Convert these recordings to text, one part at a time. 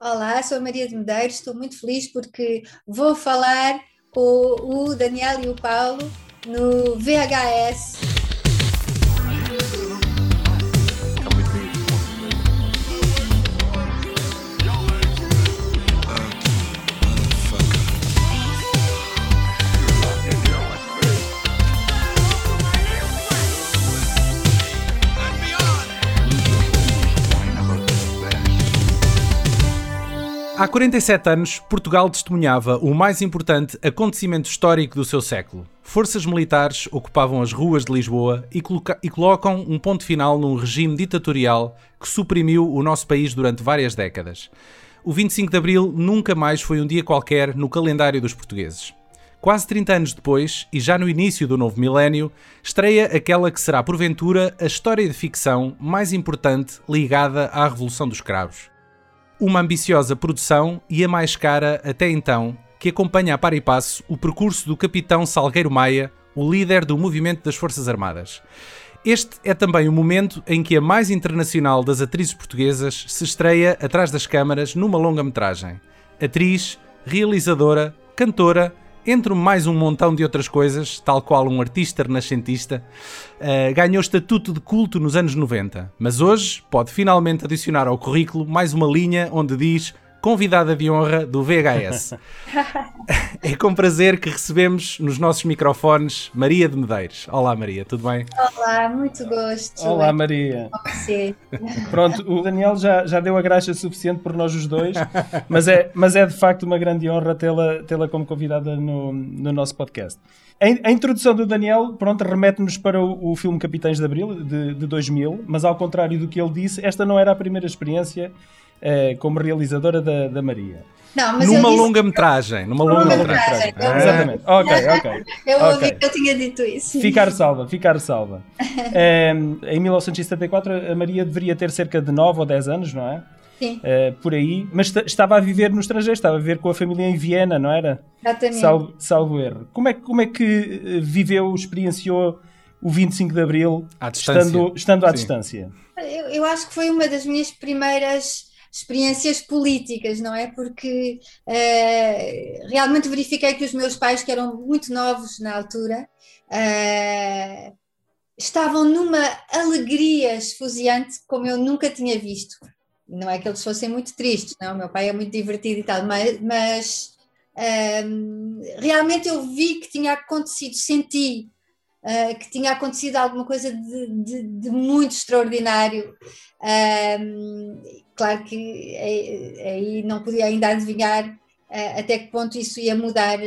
Olá, sou a Maria de Medeiros, estou muito feliz porque vou falar com o Daniel e o Paulo no VHS Há 47 anos, Portugal testemunhava o mais importante acontecimento histórico do seu século. Forças militares ocupavam as ruas de Lisboa e, e, colocam um ponto final num regime ditatorial que suprimiu o nosso país durante várias décadas. O 25 de Abril nunca mais foi um dia qualquer no calendário dos portugueses. Quase 30 anos depois, e já no início do novo milénio, estreia aquela que será, porventura, a história de ficção mais importante ligada à Revolução dos Cravos uma ambiciosa produção e a mais cara até então, que acompanha a par e passo o percurso do capitão Salgueiro Maia, o líder do movimento das Forças Armadas. Este é também o momento em que a mais internacional das atrizes portuguesas se estreia atrás das câmaras numa longa-metragem. Atriz, realizadora, cantora entre mais um montão de outras coisas, tal qual um artista renascentista, uh, ganhou estatuto de culto nos anos 90, mas hoje pode finalmente adicionar ao currículo mais uma linha onde diz convidada de honra do VHS. é com prazer que recebemos nos nossos microfones Maria de Medeiros. Olá Maria, tudo bem? Olá, muito gosto. Olá Maria. Pronto, o Daniel já, já deu a graxa suficiente por nós os dois, mas é, mas é de facto uma grande honra tê-la tê como convidada no, no nosso podcast. A, a introdução do Daniel, pronto, remete-nos para o, o, filme Capitães de Abril, de, de 2000, mas ao contrário do que ele disse, esta não era a primeira experiência uh, como realizadora da, da Maria. Não, numa longa-metragem. Numa longa-metragem. Longa ah. Exatamente. Ok, ok. Eu ouvi okay. que eu tinha dito isso. Ficar salva, ficar salva. um, em 1974, a Maria deveria ter cerca de 9 ou 10 anos, não é? Sim. Uh, por aí, mas estava a viver no estrangeiro, estava a viver com a família em Viena, não era? Exatamente. Salvo, salvo erro. Como é, como é que eh, viveu, experienciou o 25 de Abril à estando, estando à Sim. distância? Eu, eu acho que foi uma das minhas primeiras experiências políticas, não é? Porque uh, realmente verifiquei que os meus pais, que eram muito novos na altura, uh, estavam numa alegria esfuziante como eu nunca tinha visto. Não é que eles fossem muito tristes, não. O meu pai é muito divertido e tal, mas, mas uh, realmente eu vi que tinha acontecido, senti uh, que tinha acontecido alguma coisa de, de, de muito extraordinário. Claro que aí não podia ainda adivinhar uh, até que ponto isso ia mudar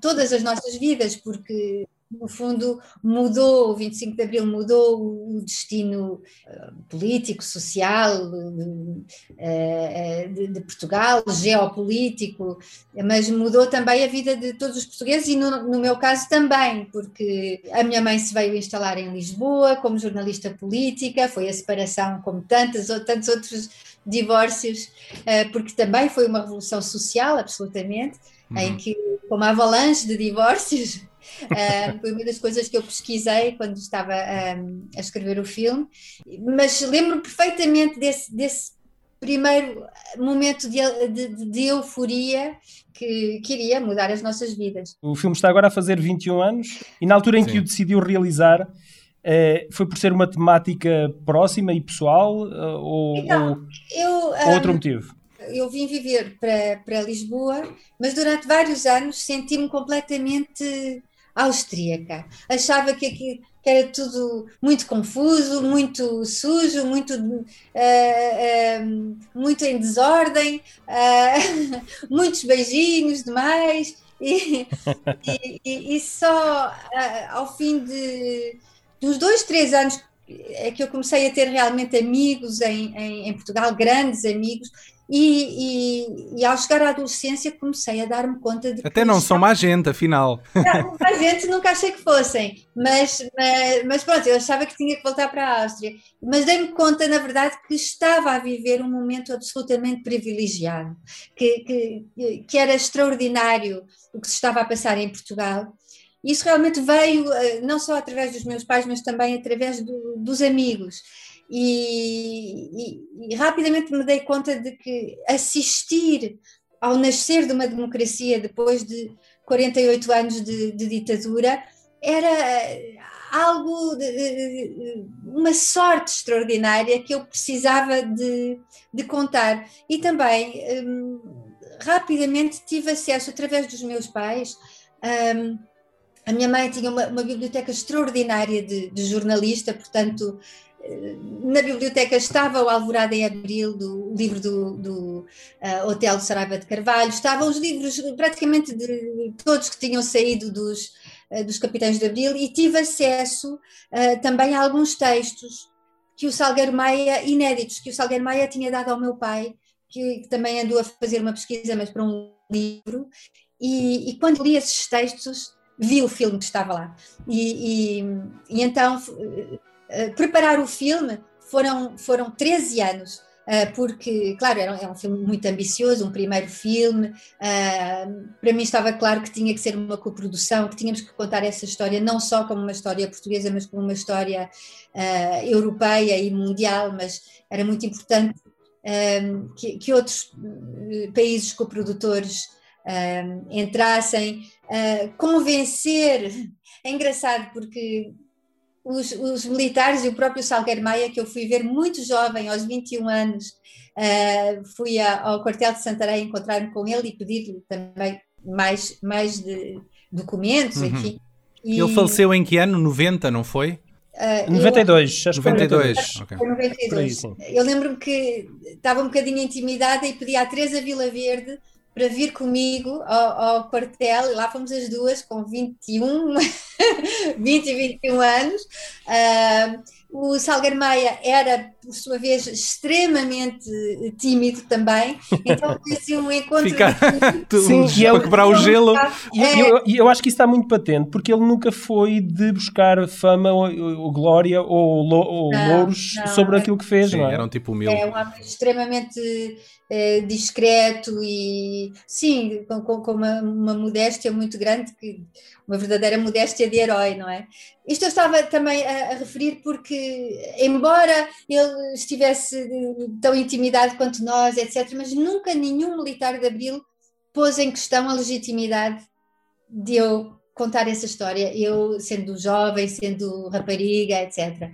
todas as nossas vidas, porque no fundo, mudou, o 25 de Abril mudou o destino eh, político, social eh, eh, de, de, Portugal, geopolítico, mas mudou também a vida de todos os portugueses e, no, no, meu caso, também, porque a minha mãe se veio instalar em Lisboa como jornalista política, foi a separação, como tantos, tantos outros divórcios, porque também foi uma revolução social, absolutamente, uhum. em que, como avalanche de divórcios Uh, foi uma das coisas que eu pesquisei quando estava um, a escrever o filme, mas lembro perfeitamente desse, desse primeiro momento de, de, de euforia que queria mudar as nossas vidas. O filme está agora a fazer 21 anos e na altura em Sim. que o decidiu realizar. Uh, foi por ser uma temática próxima e pessoal uh, ou, então, ou, eu, ou outro motivo? eu vim viver para, para Lisboa, mas durante vários anos senti-me completamente austríaca. Achava que, aqui, que era tudo muito confuso, muito sujo, muito, uh, uh, muito em desordem, uh, muitos beijinhos demais. E, e, e só ao fim de, de uns dois, três anos é que eu comecei a ter realmente amigos em, em, em Portugal, grandes amigos, e, e, e, ao chegar à adolescência comecei a dar-me conta de que. Até não são má gente, afinal. Não, má gente nunca achei que fossem, mas, mas, mas, pronto, eu achava que tinha que voltar para a Áustria. Mas dei-me conta, na verdade, que estava a viver um momento absolutamente privilegiado, que, que, que era extraordinário o que se estava a passar em Portugal. Isso realmente veio eh, não só através dos meus pais, mas também através do, dos amigos. E, e, e rapidamente me dei conta de que assistir ao nascer de uma democracia depois de 48 anos de, de ditadura era algo, de, uma sorte extraordinária que eu precisava de, de contar. E também, um, rapidamente, tive acesso, através dos meus pais, um, a minha mãe tinha uma, uma biblioteca extraordinária de, de, jornalista, portanto, eh, na biblioteca estava o Alvorada em Abril, do livro do, do uh, Hotel Saraiva de Carvalho, estavam os livros praticamente de todos que tinham saído dos, uh, dos Capitães de Abril e tive acesso uh, também a alguns textos que o Salgueiro Maia, inéditos, que o Salgueiro Maia tinha dado ao meu pai, que, que também andou a fazer uma pesquisa, mas para um livro, e, e quando li esses textos vi o filme que estava lá. E, e, e então, preparar o filme foram, foram 13 anos. Uh, porque, claro, era, era, um filme muito ambicioso, um primeiro filme. Uh, para mim estava claro que tinha que ser uma coprodução, que tínhamos que contar essa história não só como uma história portuguesa, mas como uma história europeia e mundial. Mas era muito importante que, que, outros países coprodutores entrassem convencer. É engraçado porque os, os, militares e o próprio Salgueiro Maia, que eu fui ver muito jovem, aos 21 anos, uh, fui a, ao quartel de Santarém encontrar-me com ele e pedir-lhe também mais, mais de documentos, uhum. enfim. E... Ele faleceu em que ano? 90, não foi? Uh, 92, eu, 92. 92. Okay. 92. eu lembro-me que estava um bocadinho intimidada e pedi à Teresa Vila Verde para vir comigo ao, ao, quartel, e lá fomos as duas com 21, 20 e 21 anos. Uh, o Salgueiro Maia era, por sua vez, extremamente tímido também, então foi assim um encontro. Ficar Sim, e para quebrar o gelo. E é... eu, eu, acho que isso está muito patente, porque ele nunca foi de buscar fama ou, ou glória ou, ou não, louros não, sobre é... aquilo que fez, Sim, não é? Era um tipo humilde. É um homem extremamente eh, discreto e sim, com, com uma, uma, modéstia muito grande, que, uma verdadeira modéstia de herói, não é? Isto eu estava também a, a referir porque, embora ele estivesse eh, tão intimidado quanto nós, etc., mas nunca nenhum militar de Abril pôs em questão a legitimidade de eu contar essa história, eu sendo jovem, sendo rapariga, etc.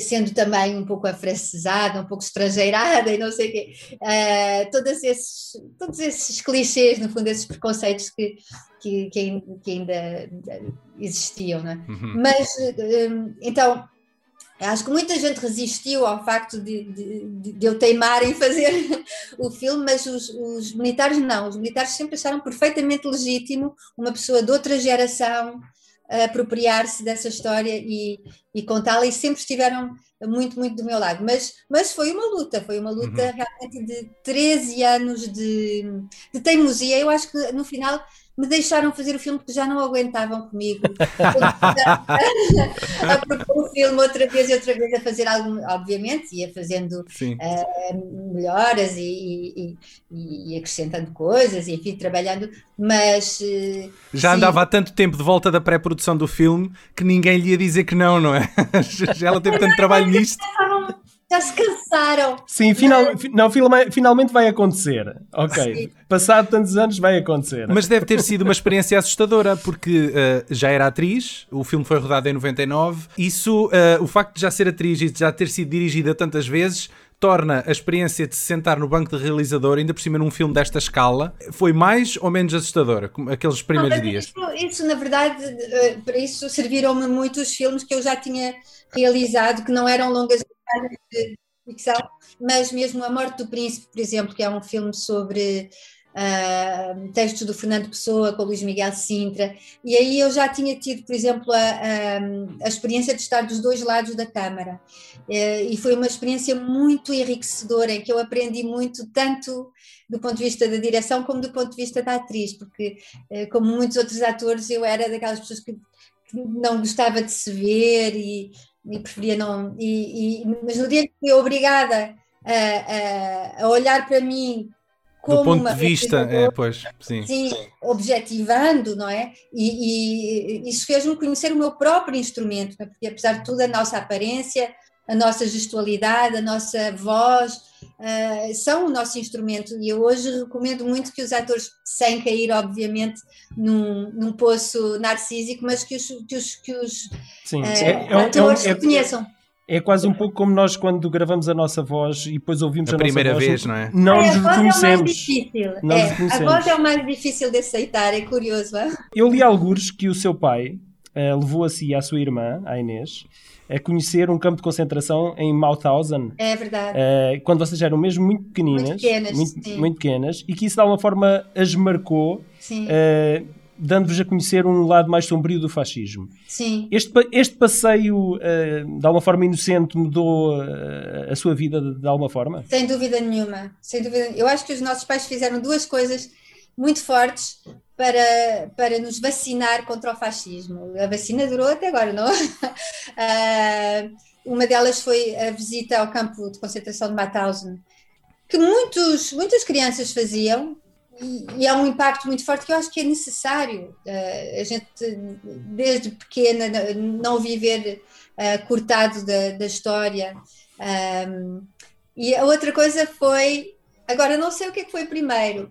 Sendo também um pouco afrancesada, um pouco estrangeirada e não sei o quê. Uh, todos, esses, todos esses clichês, no fundo, esses preconceitos que, que, que ainda existiam, não é? Uhum. Mas, um, então, Acho que muita gente resistiu ao facto de, de, de eu teimar em fazer o filme, mas os, os, militares não. Os militares sempre acharam perfeitamente legítimo uma pessoa de outra geração apropriar-se dessa história e, e contá-la e sempre estiveram muito, muito do meu lado. Mas, mas foi uma luta, foi uma luta uhum. realmente de 13 anos de, de teimosia. Eu acho que no final me deixaram fazer o filme porque já não aguentavam comigo. a propor o filme outra vez e outra vez a fazer algo, obviamente, ia fazendo uh, melhoras e, e, e, acrescentando coisas, e, enfim, trabalhando, mas. Uh, já sim. andava há tanto tempo de volta da pré-produção do filme que ninguém lhe ia dizer que não, não é? já ela teve tanto trabalho nisto já se cansaram. Sim, final, não, finalmente vai acontecer. Ok. Sim. Passado tantos anos vai acontecer. Mas deve ter sido uma experiência assustadora, porque uh, já era atriz, o filme foi rodado em 99. Isso, uh, o facto de já ser atriz e de já ter sido dirigida tantas vezes, torna a experiência de se sentar no banco de realizador, ainda por cima num filme desta escala, foi mais ou menos assustadora, como aqueles primeiros não, dias? Isso, isso, na verdade, eh, para isso serviram-me muito os filmes que eu já tinha realizado, que não eram longas de ficção, mas mesmo A Morte do Príncipe, por exemplo, que é um filme sobre uh, textos do Fernando Pessoa com Luís Miguel Sintra, e aí eu já tinha tido, por exemplo, a, a, a experiência de estar dos dois lados da Câmara, uh, e foi uma experiência muito enriquecedora, em que eu aprendi muito, tanto do ponto de vista da direção como do ponto de vista da atriz, porque, uh, como muitos outros atores, eu era daquelas pessoas que não gostava de se ver e, e preferia não. E, e, mas no dia que fui obrigada a, a, a olhar para mim como do ponto de vista, é, pois, sim. sim. objetivando, não é? E, e isso fez-me conhecer o meu próprio instrumento, é? porque apesar de tudo, a nossa aparência a nossa gestualidade, a nossa voz, uh, são o nosso instrumento. E eu hoje recomendo muito que os atores, sem cair, obviamente, num, num poço narcísico, mas que os, que os, que os Sim, uh, é, é, atores é, conheçam. É quase um pouco como nós quando gravamos a nossa voz e depois ouvimos a, a primeira nossa vez, voz, não é? Não é, nos reconhecemos. É não é, reconhecemos. A voz é o mais difícil de aceitar, é curioso. É? Eu li alguns que o seu pai uh, levou a si e à sua irmã, a Inês, a conhecer um campo de concentração em Mauthausen. É verdade. Uh, quando vocês eram mesmo muito pequeninas. Muito pequenas. Muito, muito pequenas. E que isso de alguma forma as marcou. Sim. Uh, dando-vos a conhecer um lado mais sombrio do fascismo. Sim. Este, este passeio, uh, de alguma forma inocente, mudou a sua vida de, de, alguma forma? Sem dúvida nenhuma. Sem dúvida. Eu acho que os nossos pais fizeram duas coisas muito fortes para, para nos vacinar contra o fascismo. A vacina durou até agora, não? uh, uma delas foi a visita ao campo de concentração de Mauthausen, que muitos, muitas crianças faziam, e, é um impacto muito forte que eu acho que é necessário uh, a gente, desde pequena, não viver uh, cortado da, da história. E a outra coisa foi, agora não sei o que, é que foi primeiro,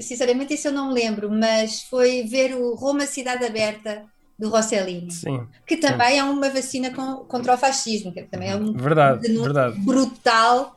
sinceramente isso eu não me lembro, mas foi ver o Roma Cidade Aberta do Rossellini, Sim, que também sim. é uma vacina com, contra o fascismo, que também é um verdade, verdade. brutal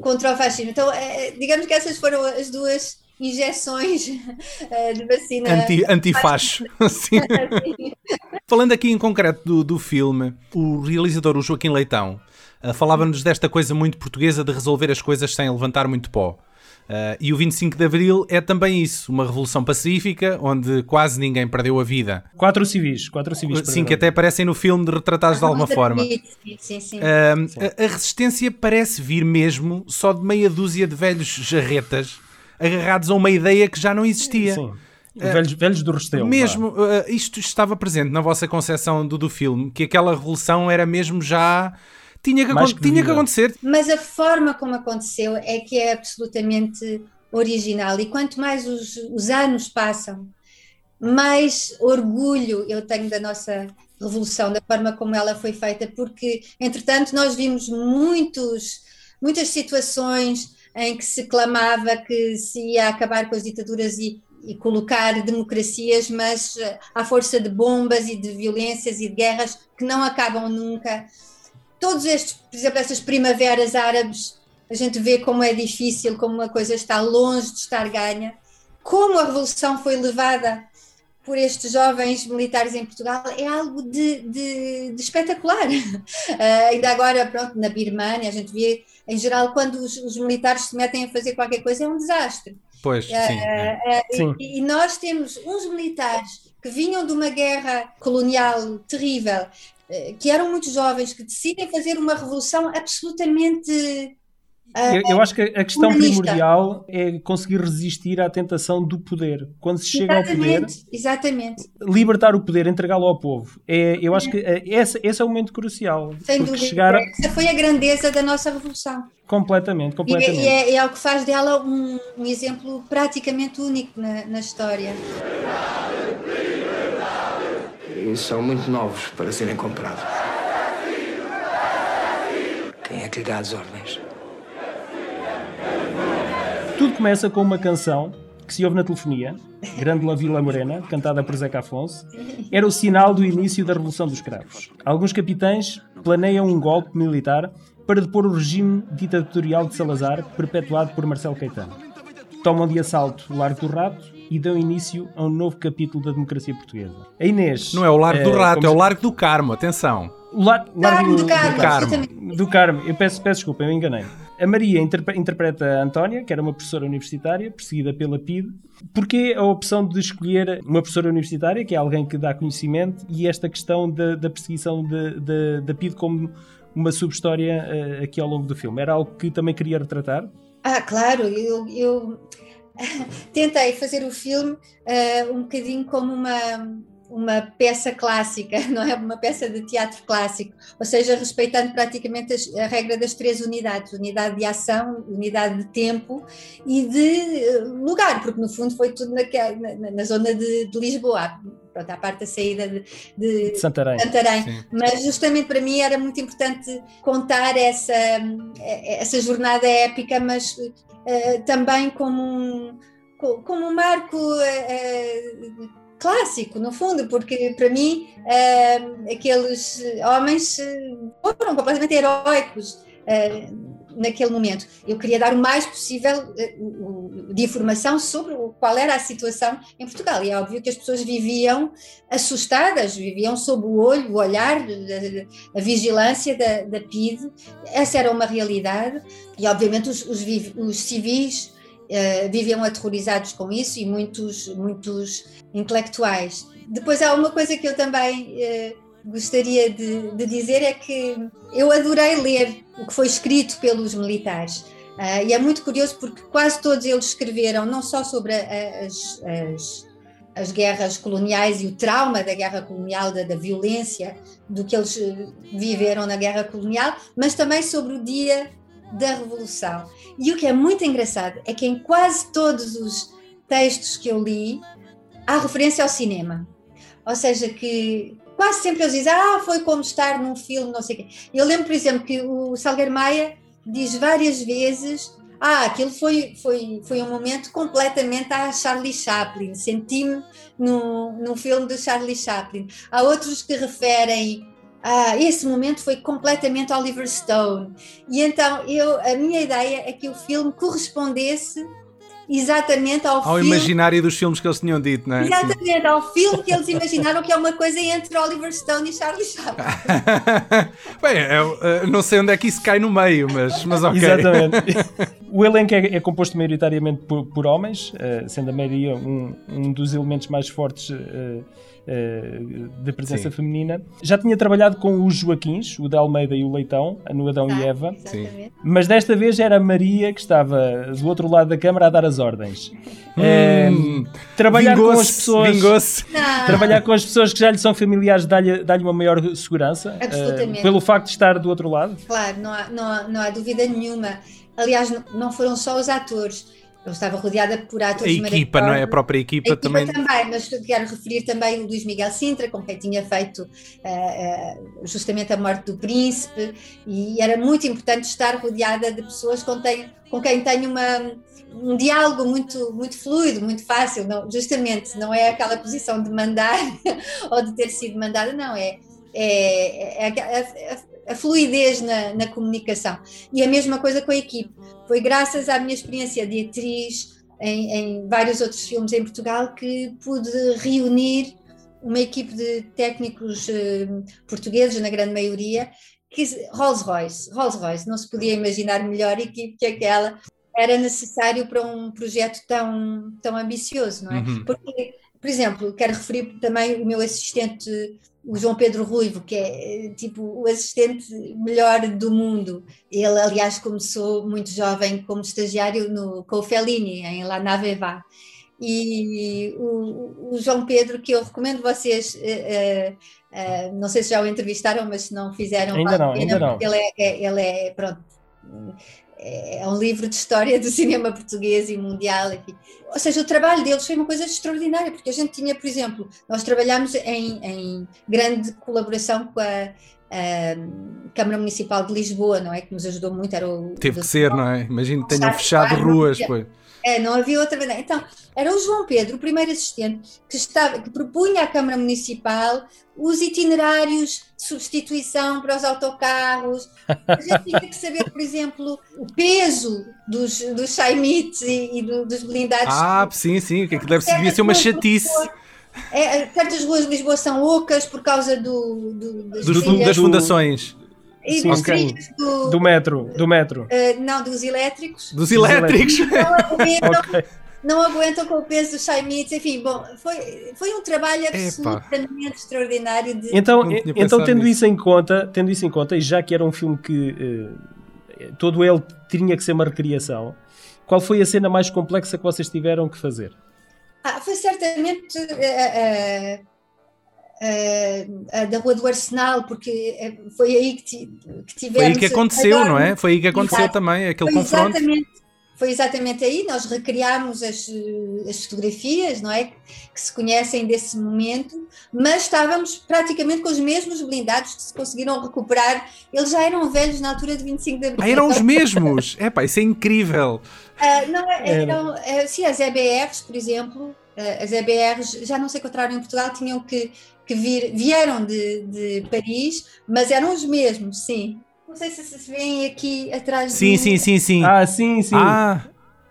contra o fascismo. Então, é, digamos que essas foram as duas injeções uh, de vacina. Anti, antifacho. Sim. Falando aqui em concreto do, do filme, o realizador, o Joaquim Leitão, uh, falava-nos desta coisa muito portuguesa de resolver as coisas sem levantar muito pó. Uh, e o 25 de Abril é também isso, uma revolução pacífica onde quase ninguém perdeu a vida. Quatro civis, quatro civis. Sim, que até aparecem no filme de retratados de alguma forma. Sim, sim. Uh, a, a, resistência parece vir mesmo só de meia dúzia de velhos jarretas agarrados a uma ideia que já não existia. Sim. Uh, velhos, velhos do Restelo. Mesmo, uh, isto estava presente na vossa concepção do, do filme, que aquela revolução era mesmo já. Tinha que, que tinha que acontecer. Mas a forma como aconteceu é que é absolutamente original. E quanto mais os, os anos passam, mais orgulho eu tenho da nossa revolução, da forma como ela foi feita, porque, entretanto, nós vimos muitos, muitas situações em que se clamava que se ia acabar com as ditaduras e, e colocar democracias, mas eh, à força de bombas e de violências e de guerras que não acabam nunca. Todos estes, por exemplo, essas primaveras árabes, a gente vê como é difícil, como uma coisa está longe de estar ganha, como a revolução foi levada por estes jovens militares em Portugal é algo de, de, de espetacular. Uh, ainda agora, pronto, na Birmania, a gente vê, em geral, quando os, os, militares se metem a fazer qualquer coisa, é um desastre. Pois, uh, sim. Uh, sim. E, e, nós temos uns militares que vinham de uma guerra colonial terrível, que eram muito jovens, que decidem fazer uma revolução absolutamente eu, eu, acho que a questão humanista. primordial é conseguir resistir à tentação do poder. Quando se chega exatamente, ao poder, exatamente. libertar o poder, entregá-lo ao povo. É, eu acho que é, esse, esse é o momento crucial. Sem dúvida. Chegar... Essa foi a grandeza da nossa revolução. Completamente, completamente. E, é, é o que faz dela um, um exemplo praticamente único na, na história. E são muito novos para serem comprados. Quem é que lhe dá as ordens? Tudo começa com uma canção que se ouve na telefonia, Grande La Vila Morena, cantada por Zeca Afonso, era o sinal do início da Revolução dos Cravos. Alguns capitães planeiam um golpe militar para depor o regime ditatorial de Salazar, perpetuado por Marcelo Caetano. Tomam de assalto o Largo do Rato e dão início a um novo capítulo da democracia portuguesa. A Inês... Não é o Largo é, do Rato, é o Largo do Carmo, atenção. O Largo, Largo do, Carmo. Do Carmo. Do Carmo. Eu peço, peço desculpa, eu enganei. A Maria interpreta a Antónia, que era uma professora universitária, perseguida pela PIDE. Porquê a opção de escolher uma professora universitária, que é alguém que dá conhecimento, e esta questão da, da perseguição da PIDE como uma subhistória uh, aqui ao longo do filme? Era algo que também queria retratar? Ah, claro, eu, eu tentei fazer o filme uh, um bocadinho como uma uma peça clássica, não é? Uma peça de teatro clássico, ou seja, respeitando praticamente a regra das três unidades: unidade de ação, unidade de tempo e de eh, lugar, porque no fundo foi tudo na, na, na zona de, de, Lisboa. pronto, à parte da saída de, de, de Santarém. Santarém. Mas justamente para mim era muito importante contar essa, essa jornada épica, mas também como um, como um marco. Uh, clássico, no fundo, porque para mim aqueles homens foram completamente heróicos naquele momento. Eu queria dar o mais possível uh, de informação sobre qual era a situação em Portugal. E é óbvio que as pessoas viviam assustadas, viviam sob o olho, o olhar, a, a vigilância da, da PIDE. Essa era uma realidade. E, obviamente, os, os, os civis Uh, viviam aterrorizados com isso e muitos, muitos intelectuais. Depois há uma coisa que eu também uh, gostaria de, de, dizer é que eu adorei ler o que foi escrito pelos militares. Uh, e é muito curioso porque quase todos eles escreveram não só sobre as, as, as, guerras coloniais e o trauma da guerra colonial, da, da, violência do que eles viveram na guerra colonial, mas também sobre o dia da Revolução. E o que é muito engraçado é que em quase todos os textos que eu li há referência ao cinema. Ou seja, que quase sempre eles dizem, ah, foi como estar num filme, não sei o quê. Eu lembro, por exemplo, que o Salgueiro Maia diz várias vezes, ah, aquilo foi, foi, foi um momento completamente a Charlie Chaplin, senti-me no, no filme do Charlie Chaplin. Há outros que referem ah, esse momento foi completamente Oliver Stone. E então eu, a minha ideia é que o filme correspondesse exatamente ao, ao filme, imaginário dos filmes que eles tinham dito, não é? Exatamente, Sim. ao filme que eles imaginaram que é uma coisa entre Oliver Stone e Charlie Chaplin. Bem, eu, eu, não sei onde é que isso cai no meio, mas, mas ok. Exatamente. o elenco é, é, composto maioritariamente por, por homens, uh, sendo a maioria um, um dos elementos mais fortes. Uh, uh, de presença Sim. feminina. Já tinha trabalhado com os Joaquins, o de Almeida e o Leitão, no Adão e Eva, Sim. mas desta vez era a Maria que estava do outro lado da câmara a dar as ordens. Hum, trabalhar com as pessoas trabalhar com as pessoas que já lhe são familiares dá-lhe dá uma maior segurança uh, pelo facto de estar do outro lado? Claro não há, não há, não há dúvida nenhuma. Aliás não foram só os atores eu estava rodeada por atores A equipa, não é? A própria equipa, a equipa também. também, mas quero referir também o Luís Miguel Sintra, com quem tinha feito uh, uh, justamente a morte do príncipe, e era muito importante estar rodeada de pessoas com, tem, com quem tenho uma, um diálogo muito, muito fluido, muito fácil, não, justamente, não é aquela posição de mandar ou de ter sido mandada, não, é, é, é, é, a fluidez na, na, comunicação. E a mesma coisa com a equipe. Foi graças à minha experiência de atriz em, em vários outros filmes em Portugal que pude reunir uma equipe de técnicos eh, portugueses, na grande maioria, que Rolls-Royce, Rolls-Royce, não se podia imaginar melhor equipe que aquela era necessário para um projeto tão, tão ambicioso, não é? Uhum. Porque, por exemplo, quero referir também o meu assistente o João Pedro Ruivo, que é tipo o assistente melhor do mundo. Ele, aliás, começou muito jovem como estagiário no, com o Fellini, em La Naveva. E o, o, João Pedro, que eu recomendo vocês, uh, uh, não sei se já o entrevistaram, mas se não fizeram, ainda não, ainda não. Ele é, é, ele é pronto, é, é um livro de história do cinema português e mundial. Enfim. Ou seja, o trabalho deles foi uma coisa extraordinária, porque a gente tinha, por exemplo, nós trabalhámos em, em grande colaboração com a, a Câmara Municipal de Lisboa, não é? Que nos ajudou muito. Era o, Teve que ser, não é? Imagino que tenham fechado ruas. Foi. É, não havia outra maneira. Então, era o João Pedro, o primeiro assistente, que, estava, que propunha à Câmara Municipal os itinerários de substituição para os autocarros. A gente tinha que saber, por exemplo, o peso dos, dos Chaimites e, e do, dos blindados. Ah, sim, sim, que deve devia ser uma chatice. É, certas ruas de Lisboa são ocas por causa do, do das, do, das fundações. E Sim, dos okay. do, do metro, do metro. Uh, não, dos elétricos. Dos elétricos. Não aguentam, okay. não aguentam com o peso dos chaimites, enfim, bom, foi, foi um trabalho absolutamente Epa. extraordinário. De... Então, então tendo nisso. isso em conta, tendo isso em conta, e já que era um filme que uh, todo ele tinha que ser uma recriação, qual foi a cena mais complexa que vocês tiveram que fazer? Ah, foi certamente uh, uh, da Rua do Arsenal, porque eh, foi aí que, que tivemos. Foi aí que aconteceu, não é? Foi aí que aconteceu Exato. também, aquele foi confronto. Exatamente, foi exatamente aí, nós recriámos as, as fotografias, não é? Que se conhecem desse momento, mas estávamos praticamente com os mesmos blindados que se conseguiram recuperar. Eles já eram velhos na altura de 25 de abril. Ah, eram os mesmos! É pá, isso é incrível! Uh, não, eram, uh, sim, as EBRs, por exemplo, uh, as EBRs já não se encontraram em Portugal, tinham que, que vir, vieram de, de Paris, mas eram os mesmos, sim. Não sei se se veem aqui atrás Sim, de... sim, sim, sim. Ah, sim, sim. Ah,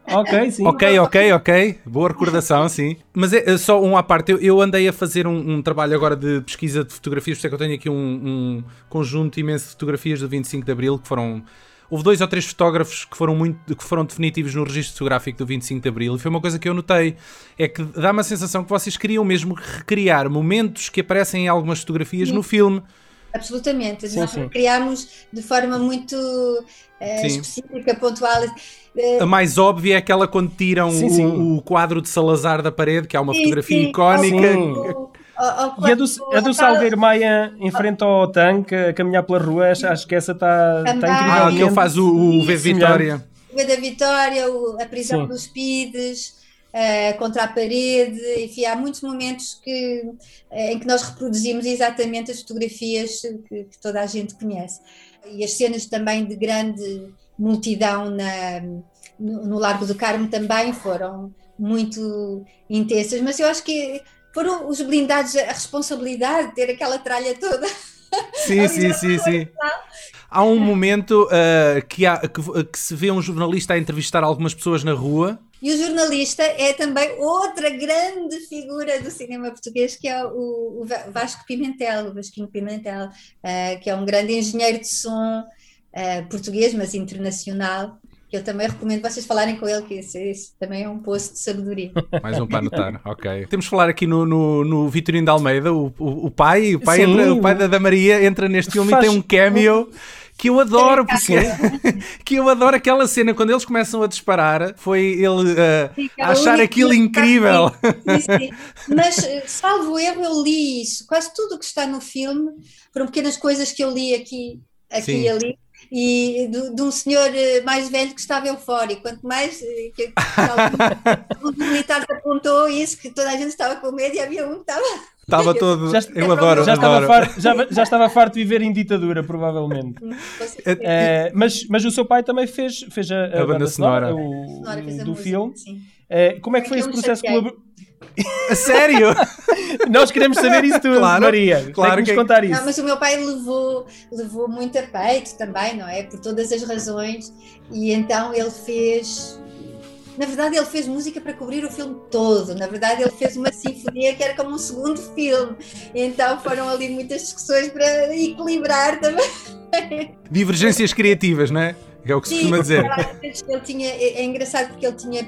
ok, sim. ok, ok, ok. Boa recordação, sim. Mas é, é só um à parte. Eu, eu andei a fazer um, um trabalho agora de pesquisa de fotografias, por isso é que eu tenho aqui um, um conjunto imenso de fotografias do 25 de Abril que foram houve dois ou três fotógrafos que foram muito que foram definitivos no registro fotográfico do 25 de Abril e foi uma coisa que eu notei é que dá-me a sensação que vocês queriam mesmo recriar momentos que aparecem em algumas fotografias sim. no filme Absolutamente. Sim, Nós sim. criámos de forma muito uh, específica, pontual. Uh, a mais óbvia é aquela quando tiram sim, o, o, quadro de Salazar da parede, que é uma fotografia icónica. O, o, e a do, a do Salgueiro Maia em frente ao tanque, a caminhar pela rua, acho que essa está tá incrível. Ah, que ele faz o, o V Vitória. O V da Vitória, a prisão dos PIDES uh, contra a parede, enfim, há muitos momentos que, uh, em que nós reproduzimos exatamente as fotografias que, que, toda a gente conhece. E as cenas também de grande multidão na, no, no Largo do Carmo também foram muito intensas, mas eu acho que foram os blindados a responsabilidade de ter aquela tralha toda. Sim, sim, sim, sim. Há um momento uh, que, há, que, que, se vê um jornalista a entrevistar algumas pessoas na rua e o jornalista é também outra grande figura do cinema português, que é o, o Vasco Pimentel, o Vasquinho Pimentel, uh, que é um grande engenheiro de som uh, português, mas internacional. Que eu também recomendo vocês falarem com ele, que esse, também é um poço de sabedoria. Mais um para anotar, ok. Temos de falar aqui no, no, no Vitorino de Almeida, o, o, o pai, o pai, entra, o pai da, da Maria entra neste filme Faz... e tem um cameo que eu adoro, porque que eu adoro aquela cena quando eles começam a disparar. Foi ele uh, achar aquilo incrível. Sim, sim. Mas, eh, salvo erro, eu li isso. Quase tudo o que está no filme foram pequenas coisas que eu li aqui, aqui e ali e de, de, um senhor eh, mais velho que estava eufórico. Quanto mais que, que algum militar apontou isso, que toda a gente estava com medo e havia um que estava Estava todo. Já, eu adoro. Já, adoro. Estava farto, já, já, estava farto de viver em ditadura, provavelmente. é, mas, mas o seu pai também fez, fez a, a, a banda, sonora, sonora o, do filme. É, como é que foi esse processo colaborativo? A sério? Nós queremos saber isso tudo, claro, Maria. Claro que nos contar isso. Não, mas o meu pai levou, levou muito a peito também, não é? Por todas as razões. E então ele fez na verdade, ele fez música para cobrir o filme todo. Na verdade, ele fez uma sinfonia que era como um segundo filme. Então foram ali muitas discussões para equilibrar também. Divergências criativas, não é? É o que se costuma dizer. Ele tinha, é, é engraçado porque ele tinha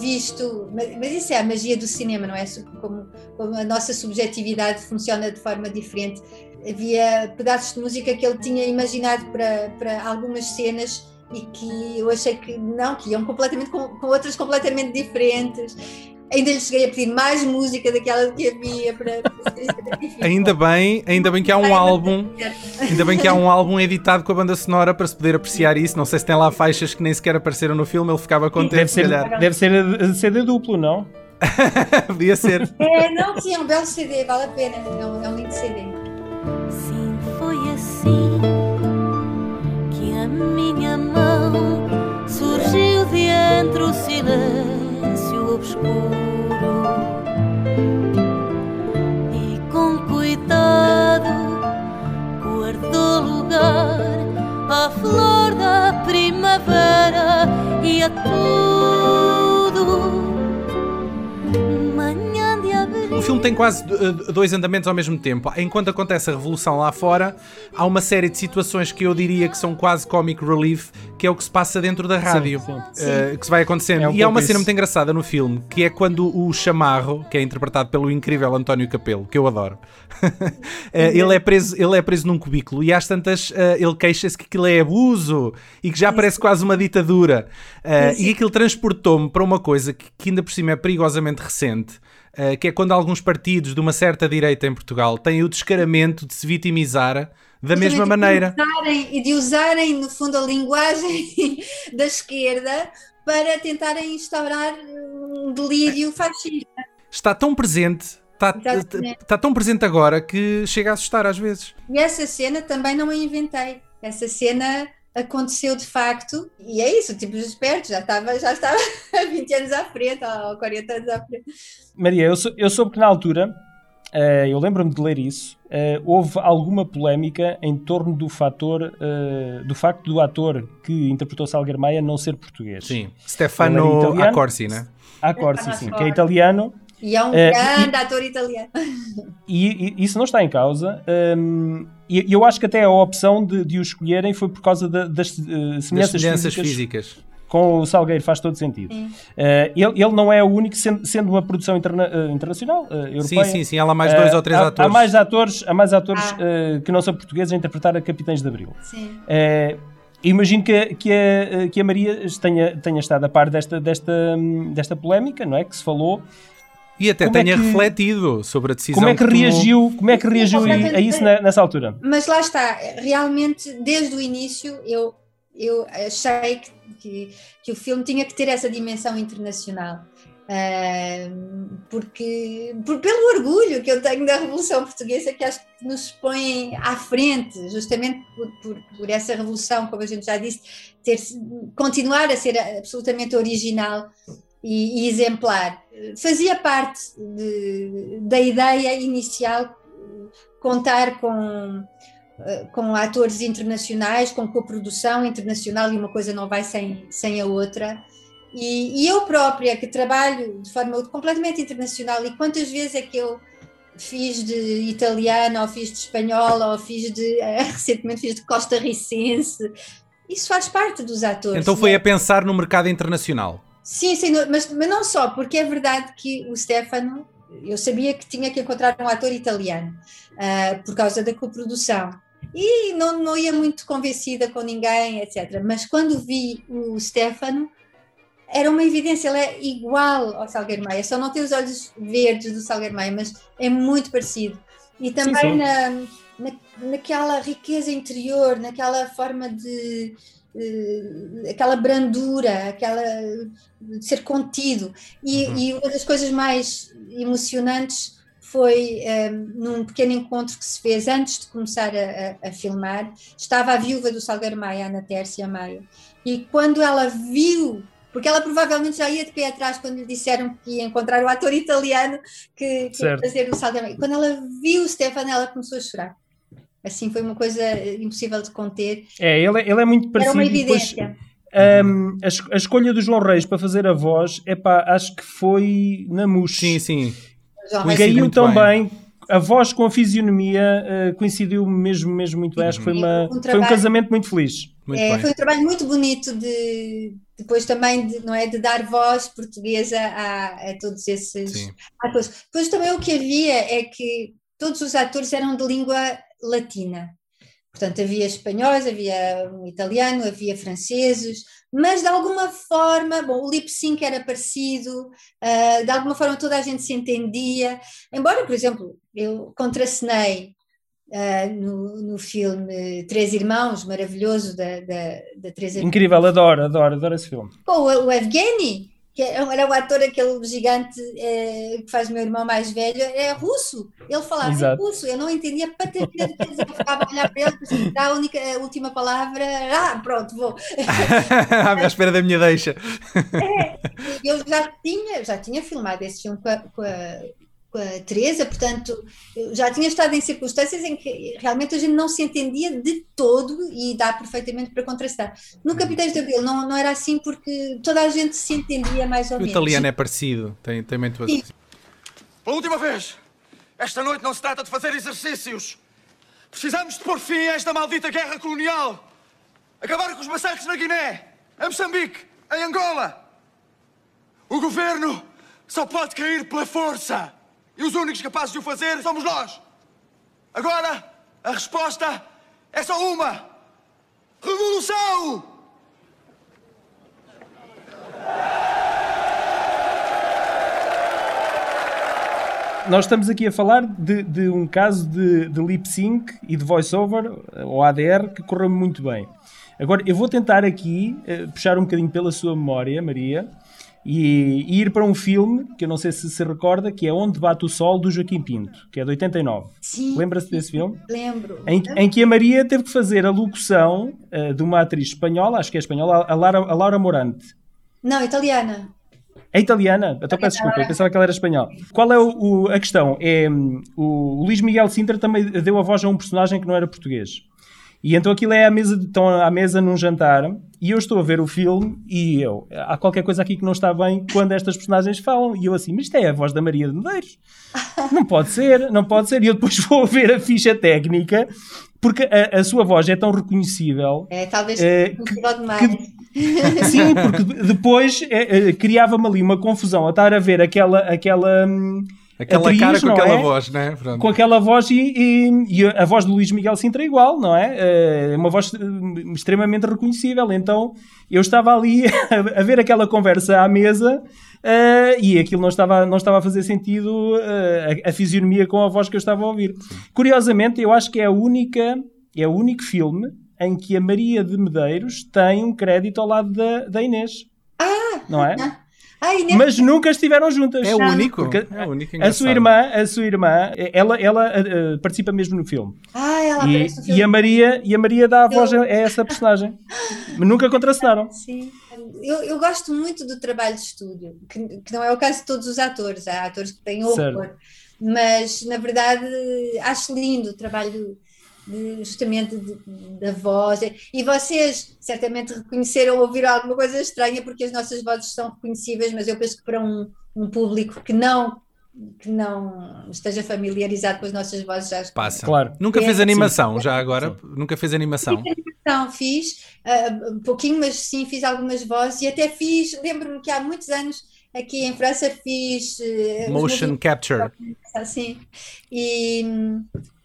visto, mas isso é a magia do cinema, não é? Como, como a nossa subjetividade funciona de forma diferente. Havia pedaços de música que ele tinha imaginado para, para algumas cenas e que eu achei que não, que iam completamente com, com outras completamente diferentes. Ainda lhe cheguei a pedir mais música daquela que havia para. ainda bem, ainda bem que há um álbum. Ainda bem que há um álbum editado com a banda sonora para se poder apreciar isso. Não sei se tem lá faixas que nem sequer apareceram no filme, ele ficava contente. Deve ser, deve ser CD duplo, não? Podia ser. É, não, sim, é um belo CD, vale a pena. É um, é um lindo CD. Sim, foi assim que a minha mão surgiu de entre o silêncio 说。Filme tem quase eh, dois andamentos ao mesmo tempo. Enquanto acontece a revolução lá fora, há uma série de situações que eu diria que são quase comic relief, que é o que se passa dentro da rádio, sim, sim. Uh, que se vai acontecendo. É um e há uma cena muito engraçada no filme, que é quando o Chamarro, que é interpretado pelo incrível António Capelo, que eu adoro, uh, ele, é preso, ele é preso num cubículo e às tantas uh, ele queixa-se que aquilo é abuso e que já parece quase uma ditadura. e aquilo transportou-me para uma coisa que, que ainda por cima é perigosamente recente uh, que é quando alguns partidos de uma certa direita em Portugal têm o descaramento de se vitimizar da mesma maneira. E de, usarem, e de usarem, no fundo, a linguagem da esquerda para tentarem instaurar um delírio fascista. Está tão presente Está, está tão presente agora que chega a assustar às vezes. E essa cena também não a inventei. Essa cena aconteceu de facto, e é isso, tipo esperto, já estava, já estava 20 anos à frente, ou 40 anos à frente. Maria, eu, sou, eu soube que na altura, uh, eu lembro-me de ler isso, uh, houve alguma polémica em torno do fator, uh, do facto do ator que interpretou Salgueiro Maia não ser português. Sim, Stefano Accorsi, né? Accorsi, sim, que é italiano e é um grande ator italiano. E, e, isso não está em causa. Um, e eu acho que até a opção de, de o escolherem foi por causa de, das uh, semelhanças, das semelhanças físicas. físicas. Com o Salgueiro faz todo sentido. Uh, ele, ele não é o único, sendo, sendo uma produção interna, uh, internacional, uh, europeia. Sim, sim, sim. Há lá mais dois ou três há, atores. Há mais atores, há mais atores ah. que não são portugueses a interpretar a Capitães de Abril. Sim. Imagino que, que, a, que a Maria tenha, tenha estado a par desta, desta, desta polémica, não é? Que se falou e até como é tenha é que, refletido sobre a decisão. Como é que, que reagiu, como é que reagiu a isso nessa altura? Mas lá está, realmente desde o início eu, eu achei que, que, que o filme tinha que ter essa dimensão internacional. Uh, porque por, pelo orgulho que eu tenho da Revolução Portuguesa, que acho que nos põe à frente, justamente por, por, por essa revolução, como a gente já disse, ter, continuar a ser absolutamente original e, e exemplar. Fazia parte de, da ideia inicial contar com, com atores internacionais, com coprodução internacional, e uma coisa não vai sem, sem a outra. E, e, eu própria, que trabalho de forma completamente internacional, e quantas vezes é que eu fiz de italiano, ou fiz de espanhol, ou fiz de. recentemente fiz de costarricense. Isso faz parte dos atores. Então foi a pensar no mercado internacional. Sim, sim, mas, mas não só, porque é verdade que o Stefano, eu sabia que tinha que encontrar um ator italiano, uh, por causa da coprodução. E não, não ia muito convencida com ninguém, etc. Mas quando vi o Stefano, era uma evidência, ele é igual ao Salgueiro Maia, só não tem os olhos verdes do Salgueiro Maia, mas é muito parecido. E também sim, sim. Na, na, naquela riqueza interior, naquela forma de, Uh, aquela brandura, aquela de ser contido. E, uhum. e, uma das coisas mais emocionantes foi um, eh, num pequeno encontro que se fez antes de começar a, a, a filmar. Estava a viúva do Salgueiro Maia, Ana Tércia Maia, e quando ela viu porque ela provavelmente já ia de pé atrás quando lhe disseram que ia encontrar o ator italiano que, que ia fazer o Salgueiro Maia. Quando ela viu o Stefano, ela começou a chorar. Assim foi uma coisa impossível de conter. É, ele, é, ele é muito parecido. Era uma evidência. um, a, a, escolha do João Reis para fazer a voz, é pá, acho que foi na mousse. Sim, sim. Caiu bem. A voz com a fisionomia uh, coincidiu mesmo, mesmo muito bem. Acho que foi, uma, um trabalho, foi um casamento muito feliz. Muito é, foi um trabalho muito bonito de depois também de, não é de dar voz portuguesa a, a todos esses Sim. atores. Depois também o que havia é que todos os atores eram de língua latina. Portanto, havia espanhóis, havia um italiano, havia franceses, mas de alguma forma, bom, o lip sync era parecido, uh, de alguma forma toda a gente se entendia. Embora, por exemplo, eu contracenei uh, no, no filme Três Irmãos, maravilhoso da, da, da Teresa. Incrível, adoro, adoro, adoro esse filme. Com o, o Evgeny, que é, era o ator, aquele gigante é, que faz meu irmão mais velho, é russo. Ele falava Exato. em russo, eu não entendia ter que eu ficava a olhar para ele, a única a última palavra, ah, pronto, vou. à espera da minha deixa. É, eu já tinha, já tinha filmado esse filme com a, com a com a Teresa, portanto, já tinha estado em circunstâncias em que realmente a gente não se entendia de todo e dá perfeitamente para contrastar. No Capitães de Abril não, não era assim porque toda a gente se entendia mais ou menos. O italiano é parecido, tem, tem muito assim. Pela última vez, esta noite não se trata de fazer exercícios. Precisamos de pôr fim a esta maldita guerra colonial. Acabar com os massacres na Guiné, em Moçambique, em Angola. O governo só pode cair pela força. E os únicos capazes de o fazer somos nós. Agora, a resposta é só uma: Revolução! Nós estamos aqui a falar de, de um caso de, de lip sync e de voiceover, ou ADR, que correu muito bem. Agora, eu vou tentar aqui uh, puxar um bocadinho pela sua memória, Maria, e, e, ir para um filme que eu não sei se se recorda, que é Onde Bate o Sol, do Joaquim Pinto, que é de 89. Sim. Lembra-se desse filme? Lembro. Em, em, que a Maria teve que fazer a locução uh, de uma atriz espanhola, acho que é espanhola, a Laura, a Laura Morante. Não, italiana. É italiana? Então peço desculpa, eu pensava que ela era espanhola. Qual é o, o, a questão? É, hum, o, o Luís Miguel Sintra também deu a voz a um personagem que não era português. E então aquilo é à mesa, estão à mesa num jantar e eu estou a ver o filme e eu, há qualquer coisa aqui que não está bem quando estas personagens falam. E eu assim, mas isto é a voz da Maria de Medeiros. Não pode ser, não pode ser. E eu depois vou ver a ficha técnica porque a, a sua voz é tão reconhecível. É, talvez é, que, demais. Que, sim, porque depois é, é, criava-me ali uma confusão a estar a ver aquela. aquela hum, Aquela atriz, cara com aquela é? voz, né? Pronto. Com aquela voz e, e, e, a voz do Luís Miguel Sintra é igual, não é? É uma voz hum, extremamente reconhecível. Então eu estava ali a, a ver aquela conversa à mesa Uh, e aquilo não estava, não estava a fazer sentido uh, a, a, fisionomia com a voz que eu estava a ouvir. Curiosamente, eu acho que é a única, é o único filme em que a Maria de Medeiros tem um crédito ao lado da, da Inês. Ah! Não é? Ah, Inês... Mas nunca estiveram juntas. É o único. é o único a sua irmã, a sua irmã, ela, ela uh, participa mesmo no filme. Ah, ela e, aparece no filme. E a Maria, e a Maria dá a voz a essa personagem. nunca contracenaram. Sim eu, eu, gosto muito do trabalho de estúdio, que, que, não é o caso de todos os atores, há atores que têm horror, mas na verdade acho lindo o trabalho justamente de, da voz. E vocês certamente reconheceram, ouviram alguma coisa estranha, porque as nossas vozes são reconhecíveis, mas eu penso que para um, um público que não que não esteja familiarizado com as nossas vozes já passa. Claro. Nunca fez animação, sim. já agora? Sim. Nunca fez animação? Fiz animação, fiz uh, um pouquinho, mas sim, fiz algumas vozes e até fiz, lembro-me que há muitos anos aqui em França fiz uh, motion capture. Assim. E,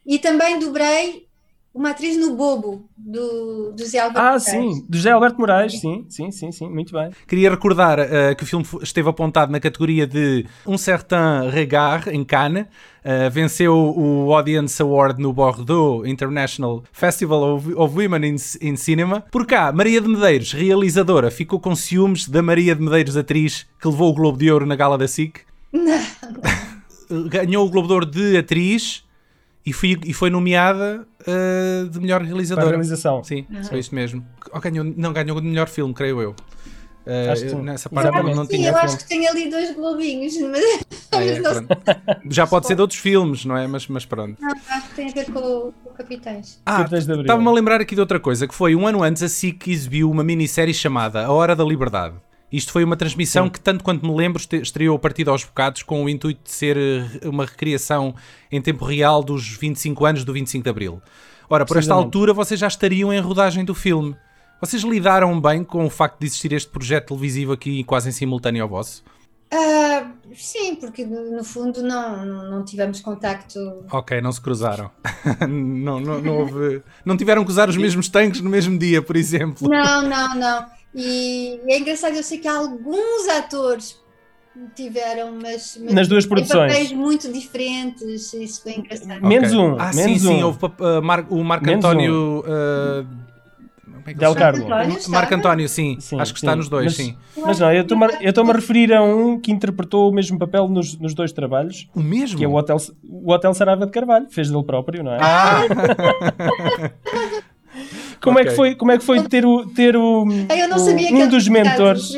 e também dobrei uma atriz no Bobo, do, do Zé Alberto ah, Moraes. Ah, sim, do Zé Alberto Moraes, sim, sim, sim, sim, muito bem. Queria recordar uh, que o filme esteve apontado na categoria de Um Certain Regard, em Cannes. Uh, venceu o Audience Award no Bordeaux International Festival of, of Women in, in, Cinema. Por cá, Maria de Medeiros, realizadora, ficou com ciúmes da Maria de Medeiros, atriz, que levou o Globo de Ouro na gala da SIC. Não. Ganhou o Globo de Ouro de atriz e, fui, e foi nomeada uh, de melhor realizadora. Para realização. Sim, uhum. foi isso mesmo. Ou ganhou, não ganhou de melhor filme, creio eu. Uh, acho que nessa parte não, não sim, tinha. Eu acho que tem ali dois globinhos, mas, ah, é. Já pode ser de outros filmes, não é? Mas, mas pronto. Não, acho que tem a ver com, o Capitães. Ah, estava-me a lembrar aqui de outra coisa, que foi um ano antes a SIC exibiu uma minissérie chamada A Hora da Liberdade. Isto foi uma transmissão Sim. que, tanto quanto me lembro, estreou a partir aos bocados com o intuito de ser eh, uma recriação em tempo real dos 25 anos do 25 de Abril. Ora, por esta altura vocês já estariam em rodagem do filme. Vocês lidaram bem com o facto de existir este projeto televisivo aqui quase em simultâneo ao vosso? Uh, sim, porque no fundo não, não tivemos contacto. Ok, não se cruzaram. não, não, não, houve... não tiveram que usar os mesmos tanques no mesmo dia, por exemplo. Não, não, não. E é engraçado, eu sei que alguns atores tiveram, mas, mas nas duas produções papéis muito diferentes. Isso foi engraçado. Okay. Menos um. Ah, menos sim, um. sim. Houve uh, Mar o Marco menos António. Um. Uh, é Del Carlo. Marco António, sim. sim Acho que sim. está nos dois, mas, sim. Mas não, eu estou-me a referir a um que interpretou o mesmo papel nos, nos dois trabalhos. O mesmo? Que é o Hotel, o Hotel Sarava de Carvalho. Fez dele próprio, não é? Ah! Como, okay. é que foi, como é que foi ter o, ter o, o um dos mentores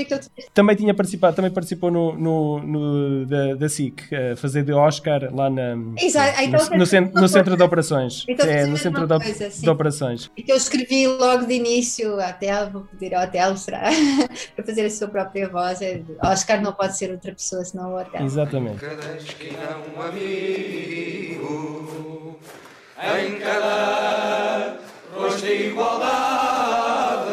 também tinha participado, também participou no, no, no da, da SIC, fazer de Oscar lá na, Exato. Então, no, no, centro, no centro de operações. Então, é, no centro de, coisa, de, operações. E que eu escrevi logo de início, até vou pedir ao hotel para fazer a sua própria voz. É, Oscar não pode ser outra pessoa senão o hotel. Exatamente. em cada rosto de igualdade,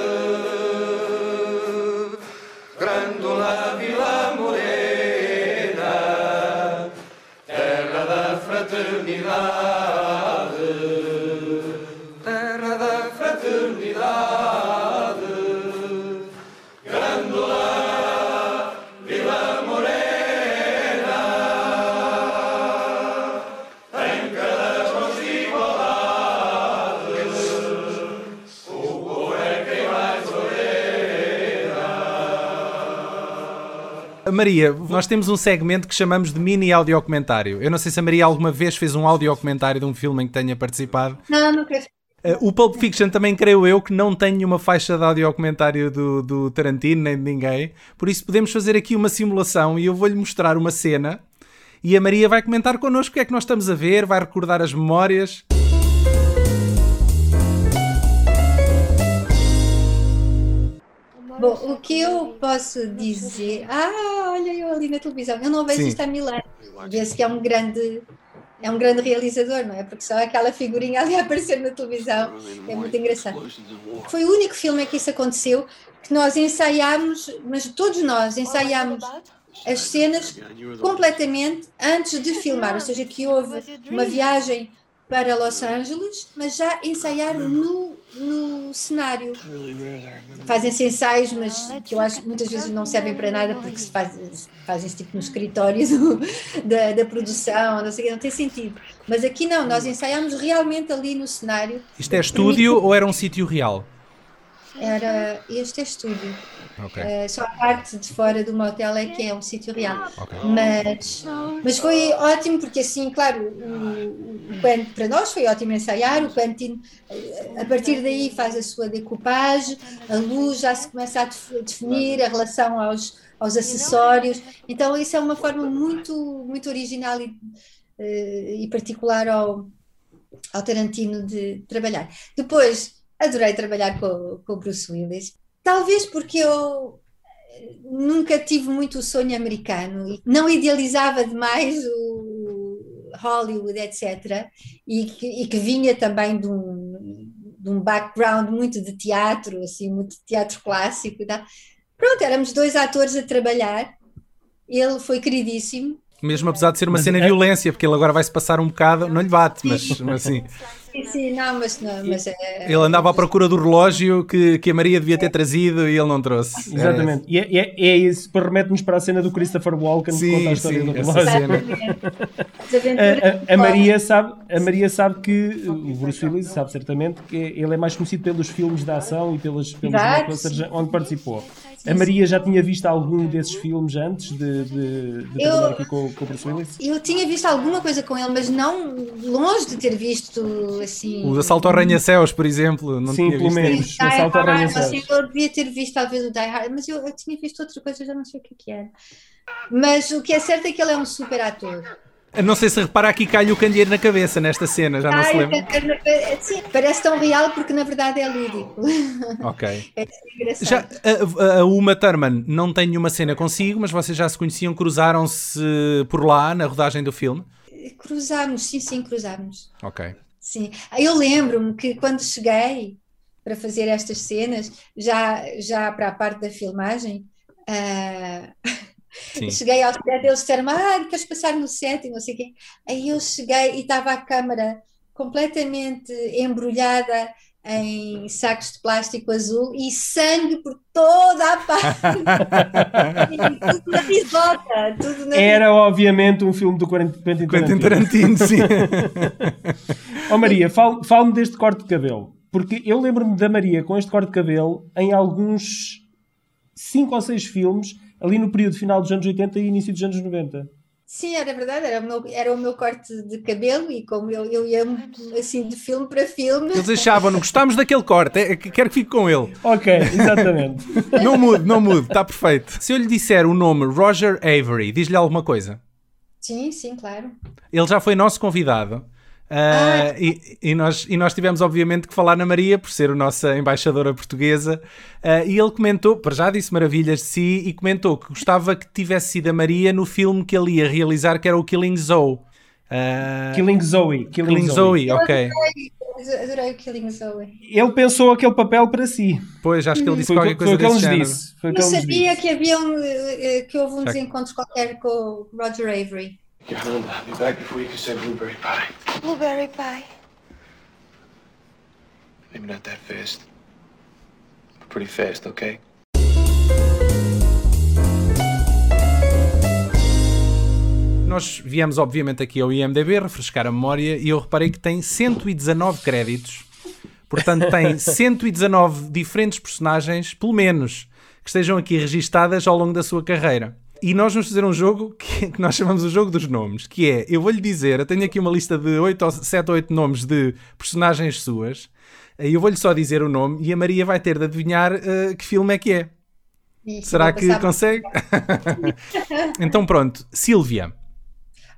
Maria, nós temos um segmento que chamamos de mini audiocomentário. Eu não sei se a Maria alguma vez fez um audiocomentário de um filme em que tenha participado. Não, nunca Uh, o Pulp Fiction também creio eu que não tem nenhuma faixa de audiocomentário do, do Tarantino nem de ninguém. Por isso podemos fazer aqui uma simulação e eu vou-lhe mostrar uma cena e a Maria vai comentar connosco o que é que nós estamos a ver, vai recordar as memórias. Bom, o que eu posso dizer? Ah, olha eu ali na televisão. Eu não vejo Sim. isto há mil anos. Vê-se que é um grande é um grande realizador, não é? Porque só aquela figurinha ali a aparecer na televisão é muito engraçado. Foi o único filme em que isso aconteceu que nós ensaiámos, mas todos nós ensaiámos as cenas completamente antes de filmar, ou seja, que houve uma viagem para Los Angeles, mas já ensaiaram no, no cenário. Fazem-se ensaios, mas que eu acho que muitas vezes não servem para nada porque se faz, fazem-se tipo no escritório do, da, da produção, não sei não tem sentido. Mas aqui não, nós ensaiamos realmente ali no cenário. Isto é estúdio ou era um sítio real? Era este é estúdio. Okay. Uh, só a parte de fora do motel é que é um sítio real. Okay. Mas, mas foi ótimo porque assim, claro, o, o Quentin, para nós foi ótimo ensaiar. O Quentin, eh, a partir daí, faz a sua decoupagem, a luz já se começa a definir, a relação aos, aos acessórios. Então, isso é uma forma muito, muito original e, uh, e particular ao, ao Tarantino de trabalhar. Depois, adorei trabalhar com, com o Bruce Willis. Talvez porque eu eh, nunca tive muito o sonho americano e não idealizava demais o Hollywood, etc. E que, e que vinha também de um, de um background muito de teatro, assim, muito de teatro clássico. Tá? Pronto, éramos dois atores a trabalhar. Ele foi queridíssimo. Mesmo apesar de ser uma mas cena de é... violência, porque ele agora vai se passar um bocado, não lhe bate, mas, mas assim. Sim, sim, não, mas, não, mas é, Ele andava à procura do relógio que, que a Maria devia ter trazido e ele não trouxe. Exatamente. E é, é, é isso, remete-nos para a cena do Christopher Walken sim, que conta a história sim, do relógio. a, a, a, Maria sabe, a Maria sabe que o Bruce Willis sabe certamente que ele é mais conhecido pelos filmes de ação e pelas, pelos onde participou. A Maria já tinha visto algum desses filmes antes de, de, de eu, trabalhar aqui com, com o Bruce Willis? Eu tinha visto alguma coisa com ele, mas não longe de ter visto assim. O Assalto ao Arranha-Céus, por exemplo. Não Sim, pelo menos. O Assalto ao Arranha-Céus. Assim, eu devia ter visto talvez o Die Hard, mas eu, eu tinha visto outra coisa, já não sei o que, é que era. Mas o que é certo é que ele é um super ator. Não sei se repara aqui cai o candeeiro na cabeça nesta cena, já não se lembra? Sim, parece tão real porque na verdade é lúdico. Ok. É já, a, a, Uma Thurman não tem nenhuma cena consigo, mas vocês já se conheciam, cruzaram-se por lá na rodagem do filme? Cruzámos, sim, sim, cruzámos. Ok. Sim. Eu lembro-me que quando cheguei para fazer estas cenas, já, já para a parte da filmagem, uh, Sim. Cheguei ao set, eles disseram ah, queres passar no set e não sei o quê. Aí eu cheguei e estava a câmara completamente embrulhada em sacos de plástico azul e sangue por toda a parte. tudo na risota. Tudo na Era obviamente um filme do Quentin Tarantino. Quentin Tarantino, sim. oh Maria, fale-me fale deste corte de cabelo. Porque eu lembro-me da Maria com este corte de cabelo em alguns cinco ou seis filmes ali no período final dos anos 80 e início dos anos 90. Sim, era verdade, era o meu, era o meu corte de cabelo e como eu, eu ia assim de filme para filme. Eles achavam, gostámos daquele corte, é, quero que fique com ele. Ok, exatamente. não mude, não mude, está perfeito. Se eu lhe disser o nome Roger Avery, diz-lhe alguma coisa? Sim, sim, claro. Ele já foi nosso convidado Uh, e, e, nós, e nós tivemos, obviamente, que falar na Maria por ser a nossa embaixadora portuguesa. Uh, e ele comentou, para já disse maravilhas de si, e comentou que gostava que tivesse sido a Maria no filme que ele ia realizar, que era o Killing Zoe. Uh, Killing Zoe. Killing, Killing Zoe, Zoe ok. Adorei o Killing Zoe. Ele pensou aquele papel para si. Pois, acho que ele disse foi, qualquer coisa foi desse género. Disse. Foi Eu sabia que havia um, eh, que houve um desencontro qualquer com o Roger Avery. Yolanda, I'll be back before you can say blueberry pie. Blueberry pie. Maybe not that fast. But pretty fast, okay? Nós viemos, obviamente, aqui ao IMDB refrescar a memória e eu reparei que tem 119 créditos. Portanto, tem 119 diferentes personagens, pelo menos, que estejam aqui registadas ao longo da sua carreira. E nós vamos fazer um jogo que, que nós chamamos o jogo dos nomes, que é, eu vou-lhe dizer, eu tenho aqui uma lista de 8 ou 7 ou 8 nomes de personagens suas, e eu vou-lhe só dizer o nome e a Maria vai ter de adivinhar uh, que filme é que é. Ixi, Será que consegue? então pronto, Sílvia.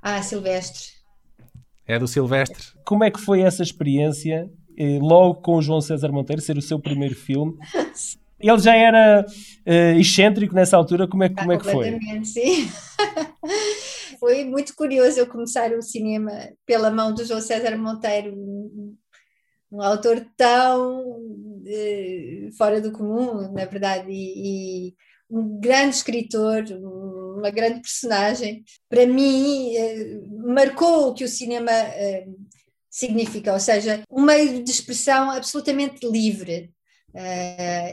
Ah, Silvestre. É do Silvestre. Como é que foi essa experiência, eh, logo com o João César Monteiro, ser o seu primeiro filme? Ele já era uh, excêntrico nessa altura, como é, como é que foi? Sim. foi muito curioso eu começar o cinema pela mão do João César Monteiro, um, autor tão uh, fora do comum, na verdade, e, e um grande escritor, uma grande personagem. Para mim, uh, marcou o que o cinema significa, ou seja, um meio de expressão absolutamente livre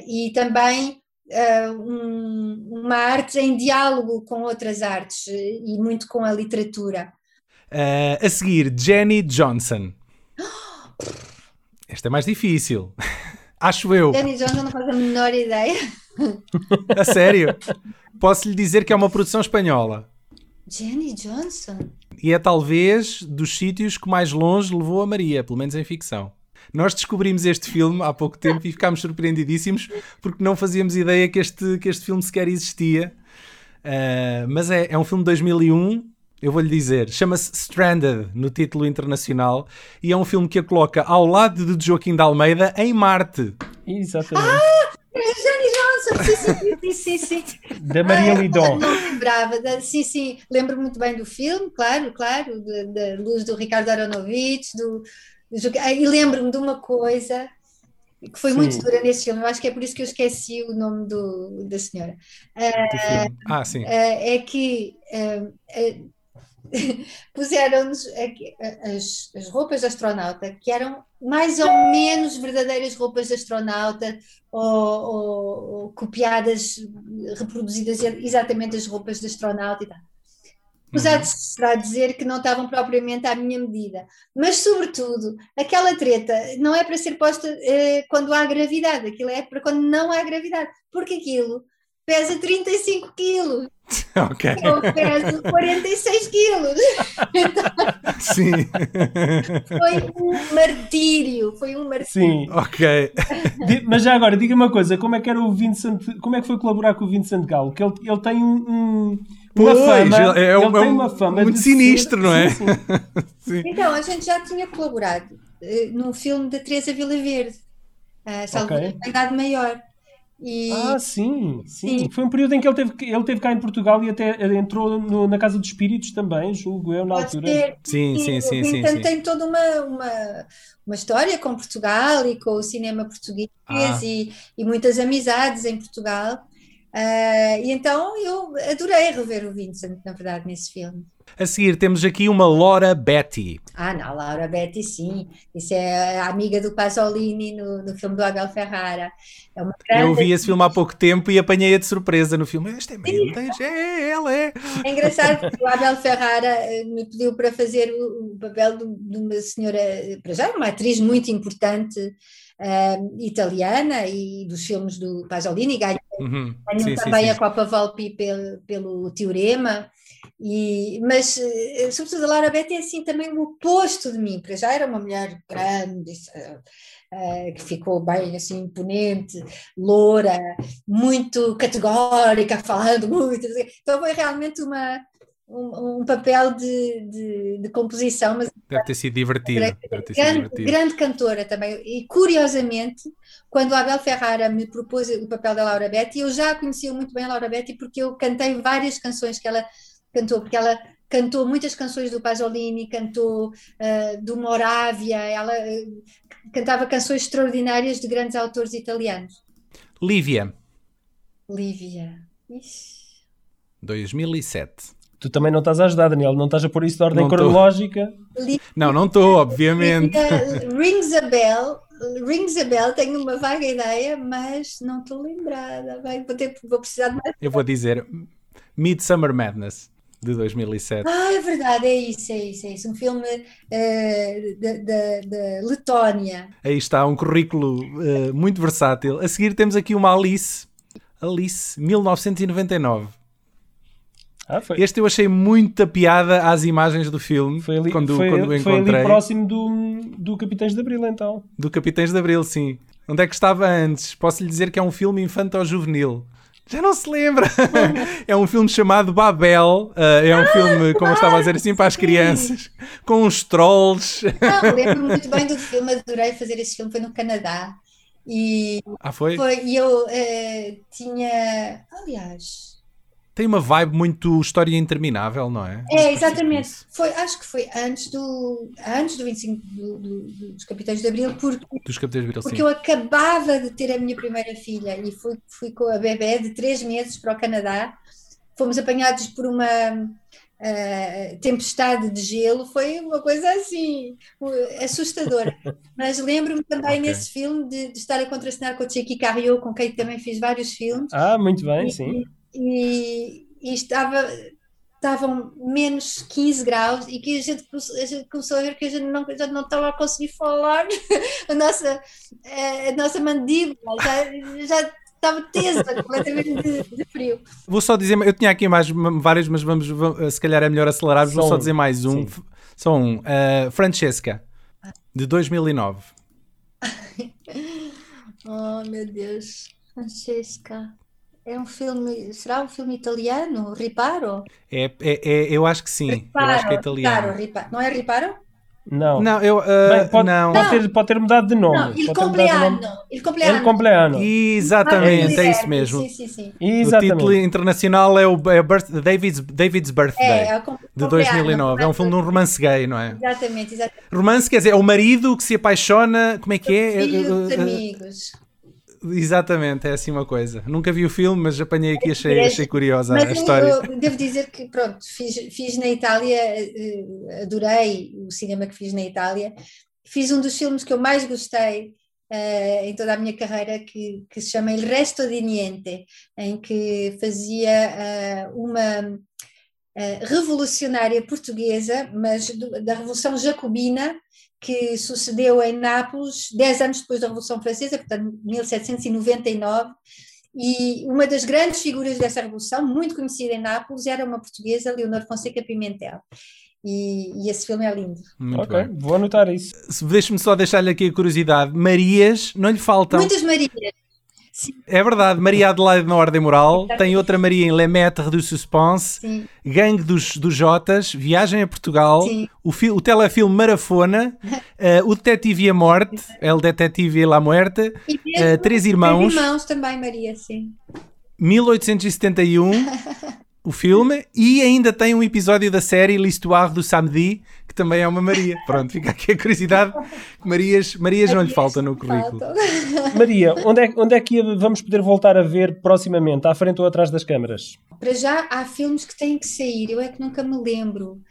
e também uh, um, uma arte em diálogo com outras artes e muito com a literatura. A seguir, Jenny Johnson. Esta é mais difícil. Acho eu. Jenny Johnson não faz a menor ideia. a sério? Posso lhe dizer que é uma produção espanhola. Jenny Johnson? E é talvez dos sítios que mais longe levou a Maria, pelo menos em ficção. Nós descobrimos este filme há pouco tempo e ficámos surpreendidíssimos porque não fazíamos ideia que este, que este filme sequer existia. Uh, mas é, é um filme de 2001, eu vou-lhe dizer, chama-se Stranded no título internacional e é um filme que a coloca ao lado de Joaquim de Almeida em Marte. Exatamente. Ah! É Johnny Johnson, sim, sim, sim, sim. Da Maria ah, Lidon. Não lembrava, sim, sim, lembro muito bem do filme, claro, claro, da luz do Ricardo Aronovich, do, e lembro-me de uma coisa que foi Sim. muito dura nesse filme, eu acho que é por isso que eu esqueci o nome do, da senhora. Uh, ah, sim. Uh, é que uh, puseram-nos as, as roupas de astronauta, que eram mais ou menos verdadeiras roupas de astronauta, ou, ou, ou copiadas, reproduzidas exatamente as roupas de astronauta e tal apesar uhum. de dizer que não estavam propriamente à minha medida. Mas, sobretudo, aquela treta não é para ser posta eh, quando há gravidade, aquilo é para quando não há gravidade, porque aquilo pesa 35 quilos. Ok. Eu peso 46 quilos. Então, Sim. Foi um martírio. Foi um martírio. Sim. Ok. Mas já agora, diga uma coisa: como é que era o Vincent? Como é que foi colaborar com o Vincent Galo? Que ele, ele tem um, um uma fama, é, é, ele tem uma fama muito sinistro, ser... não é? Sim, sim. Então, a gente já tinha colaborado uh, num filme da Teresa Vila Verde, uh, Salvo okay. Idade Maior. E... Ah, sim, sim, sim, Foi um período em que ele teve, ele teve cá em Portugal e até entrou no, na Casa dos Espíritos também, julgo eu, na Pode altura. Ter. Sim, sim, sim. sim, então sim, tem toda uma, uma, uma história com Portugal e com o cinema português ah. e, e muitas amizades em Portugal. Uh, e então eu adorei rever o Vincent, na verdade, nesse filme. A seguir temos aqui uma Laura Betty. Ah, não, Laura Betty, sim. Isso é a amiga do Pasolini no, no filme do Abel Ferrara. É uma grande... Eu vi esse filme há pouco tempo e apanhei-a de surpresa no filme. Este é mesmo, é, é ela, é. É engraçado que o Abel Ferrara eh, me pediu para fazer o, papel de, de, uma senhora, para já, uma atriz muito importante uh, italiana e dos filmes do Pasolini, ganhou, uhum. ganhou sim, também sim, sim. a Copa Volpi pelo, pelo Teorema. E, mas, eh, sobretudo, a Laura Betty é assim também o oposto de mim, porque já era uma mulher grande, uh, que ficou bem assim imponente, loura, muito categórica, falando muito. Então foi realmente uma, um, um papel de, de, de, composição. Mas Deve ter sido divertido. Deve ter grande, sido divertido. grande cantora também. E curiosamente, quando a Abel Ferrara me propôs o papel da Laura Betty, eu já conhecia muito bem a Laura Betty porque eu cantei várias canções que ela cantou, porque ela cantou muitas canções do Pasolini, cantou uh, do Moravia, ela uh, cantava canções extraordinárias de grandes autores italianos. Lívia. Lívia. Ixi. 2007. Tu também não estás a ajudar, Daniel, não estás a pôr isso de ordem não cronológica. Não, não estou, obviamente. Rings a bell, rings a bell, tenho uma vaga ideia, mas não estou lembrada. Vai, vou, ter, vou precisar de mais. Eu vou dizer Midsummer Madness de 2007. Ah, é verdade, é isso, é isso, é isso. Um filme uh, da Letónia. Aí está, um currículo uh, muito versátil. A seguir temos aqui uma Alice, Alice, 1999. Ah, foi. Este eu achei muita piada às imagens do filme Foi ali, quando, foi, quando o foi encontrei. ali próximo do, do Capitães de Abril, então. Do Capitães de Abril, sim. Onde é que estava antes? Posso lhe dizer que é um filme infanto-juvenil. Já não se lembra. é um filme chamado Babel. Uh, é um filme, como eu estava a dizer assim, para as crianças. Com uns trolls. Não, lembro-me muito bem do filme, adorei fazer esse filme, foi no Canadá. E, Ah, foi? foi, e eu eh, tinha. Aliás. Tem uma vibe muito história interminável, não é? É, exatamente. Foi, acho que foi antes do, antes do 25 do, do, dos Capitães de Abril, porque, Dos Capitães de Abril, porque sim. eu acabava de ter a minha primeira filha e fui, fui com a bebé de três meses para o Canadá. Fomos apanhados por uma eh, tempestade de gelo, foi uma coisa assim uh, assustadora. Mas lembro-me também Ok. nesse filme de, de estar a contracenar com o Cheikh Carriot, com quem também fiz vários filmes. Ah, muito bem, E- sim. E, e estava, estavam menos 15 graus e que a gente, a gente começou a ver que a gente não, já não estava a conseguir falar, a nossa, eh, a nossa mandíbula já, já estava tesa completamente de, de frio. Vou só dizer, eu tinha aqui mais vários, mas vamos, vamos- se calhar é melhor acelerar. Vou Só um. dizer mais um. Sim. Só um. Uh, Francesca, de 2009. Oh meu Deus, Francesca. É um filme, será um filme italiano? Riparo? É, é, é- eu acho que sim. eu acho que é Riparo, italiano. Riparo. Não é Riparo? Não. Não, eu. uh, Bem, pode, não. Pode, ter, pode ter mudado de nome. Não, il mudado de compleanno. nome. Il compleanno. compleanno. Exatamente, é isso mesmo. Sim, sim, sim. O Exatamente. título internacional é o é birth, David's, David's Birthday, É, é o de compleanno, 2009. É um filme de um romance gay, não é? Exatamente, exatamente. Romance quer dizer, é o marido que se apaixona. Como é que é? Filho Uh, uh, de amigos. Exatamente, é assim uma coisa. Nunca vi o filme, mas apanhei aqui e achei, achei curiosa Mas a história. eu devo dizer que, pronto, fiz, fiz na Itália, eh, adorei o cinema que fiz na Itália. Fiz um dos filmes que eu mais gostei eh, em toda a minha carreira, que, que se chama Il Resto di Niente, em que fazia eh, uma eh, revolucionária portuguesa, mas do- da Revolução Jacobina, que sucedeu em Nápoles, 10 anos depois da Revolução Francesa, portanto, 1799. E uma das grandes figuras dessa revolução, muito conhecida em Nápoles, era uma portuguesa, Leonor Fonseca Pimentel. E, e esse filme é lindo. Muito Ok, bem. vou anotar isso. Se- Deixe-me só deixar-lhe aqui a curiosidade. Marias não lhe faltam. Muitas Marias. É verdade, Maria Adelaide na Ordem Moral, tem outra Maria em Le Maître du Suspense, Sim, Gangue dos, dos Jotas, Viagem a Portugal, Sim. o, o telefilme Marafona, eh, O Detetive e a Morte, El Detetive e la Muerte, E eh, Três Irmãos, Três irmãos. Também, Maria, sim. 1871, o filme, e ainda tem um episódio da série L'Histoire du Samedi, que também é uma Maria. Pronto, fica aqui a curiosidade. Marias, Marias não lhe falta no currículo. Maria, onde é, onde é que vamos poder voltar a ver proximamente? À frente ou atrás das câmaras? Para já há filmes que têm que sair, eu é que nunca me lembro.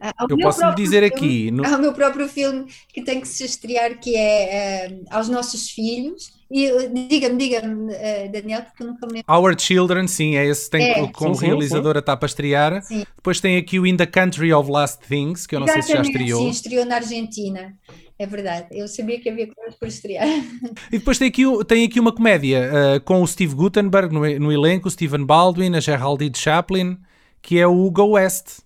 Ah, há o Eu posso lhe dizer filme- aqui, no- Há o meu próprio filme que tem que se estrear, que é eh, Aos Nossos Filhos. E eh, diga-me, diga-me, eh, Daniel, porque eu nunca me lembro. Our Children, sim, é esse, tem É. como Sim, sim, realizadora está para estrear. Sim. Depois tem aqui o In the Country of Last Things, que eu não sei se já Exatamente, estreou. Sim, estreou na Argentina. É verdade. Eu sabia que havia coisas por estrear. E depois tem aqui, o- tem aqui uma comédia uh, com o Steve Gutenberg no, no elenco, o Stephen Baldwin, a Geraldine Chaplin, que é o Go West.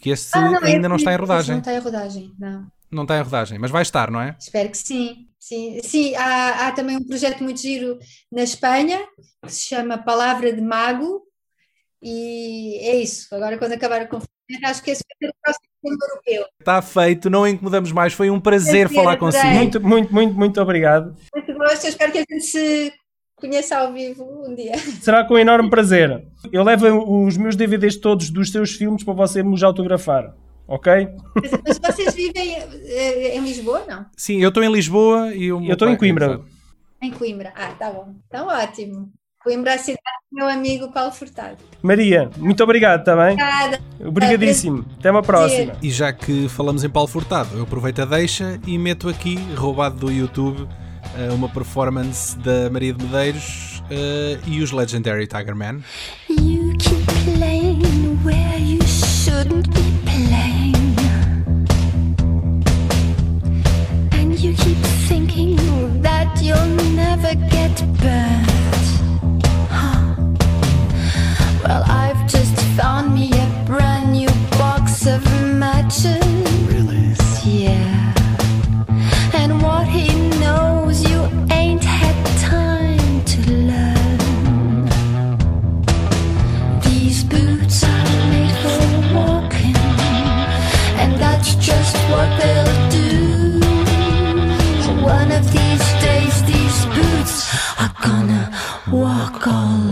Que esse Ah, não, ainda é- não está em rodagem. Não está em rodagem, não. Não está em rodagem, mas vai estar, não é? Espero que sim. Sim, sim há, há também um projeto muito giro na Espanha que se chama Palavra de Mago e é isso. Agora, quando acabar a conferência, acho que esse vai ser o próximo filme europeu. Está feito, não incomodamos mais. Foi um prazer Prazer, falar consigo. Muito, muito, muito, muito obrigado. Muito gosto, eu espero que a gente se conheça ao vivo um dia. Será com enorme prazer. Eu levo os meus DVDs todos dos seus filmes para você me os autografar. Ok? Mas, mas vocês vivem eh, em Lisboa, não? Sim, eu estou em Lisboa e o meu Eu estou em Coimbra. Em Coimbra. Ah, tá bom. Então, ótimo. Coimbra, é a cidade do meu amigo Paulo Furtado. Maria, muito obrigado, está bem? Obrigada. Obrigadíssimo. Até uma próxima. E já que falamos em Paulo Furtado, eu aproveito a deixa e meto aqui, roubado do YouTube, eh, uma performance da Maria de Medeiros eh, e os Legendary Tiger Man. You thinking that you'll never get burnt. Huh. Well, I've just found me a brand new box of matches. gonna walk all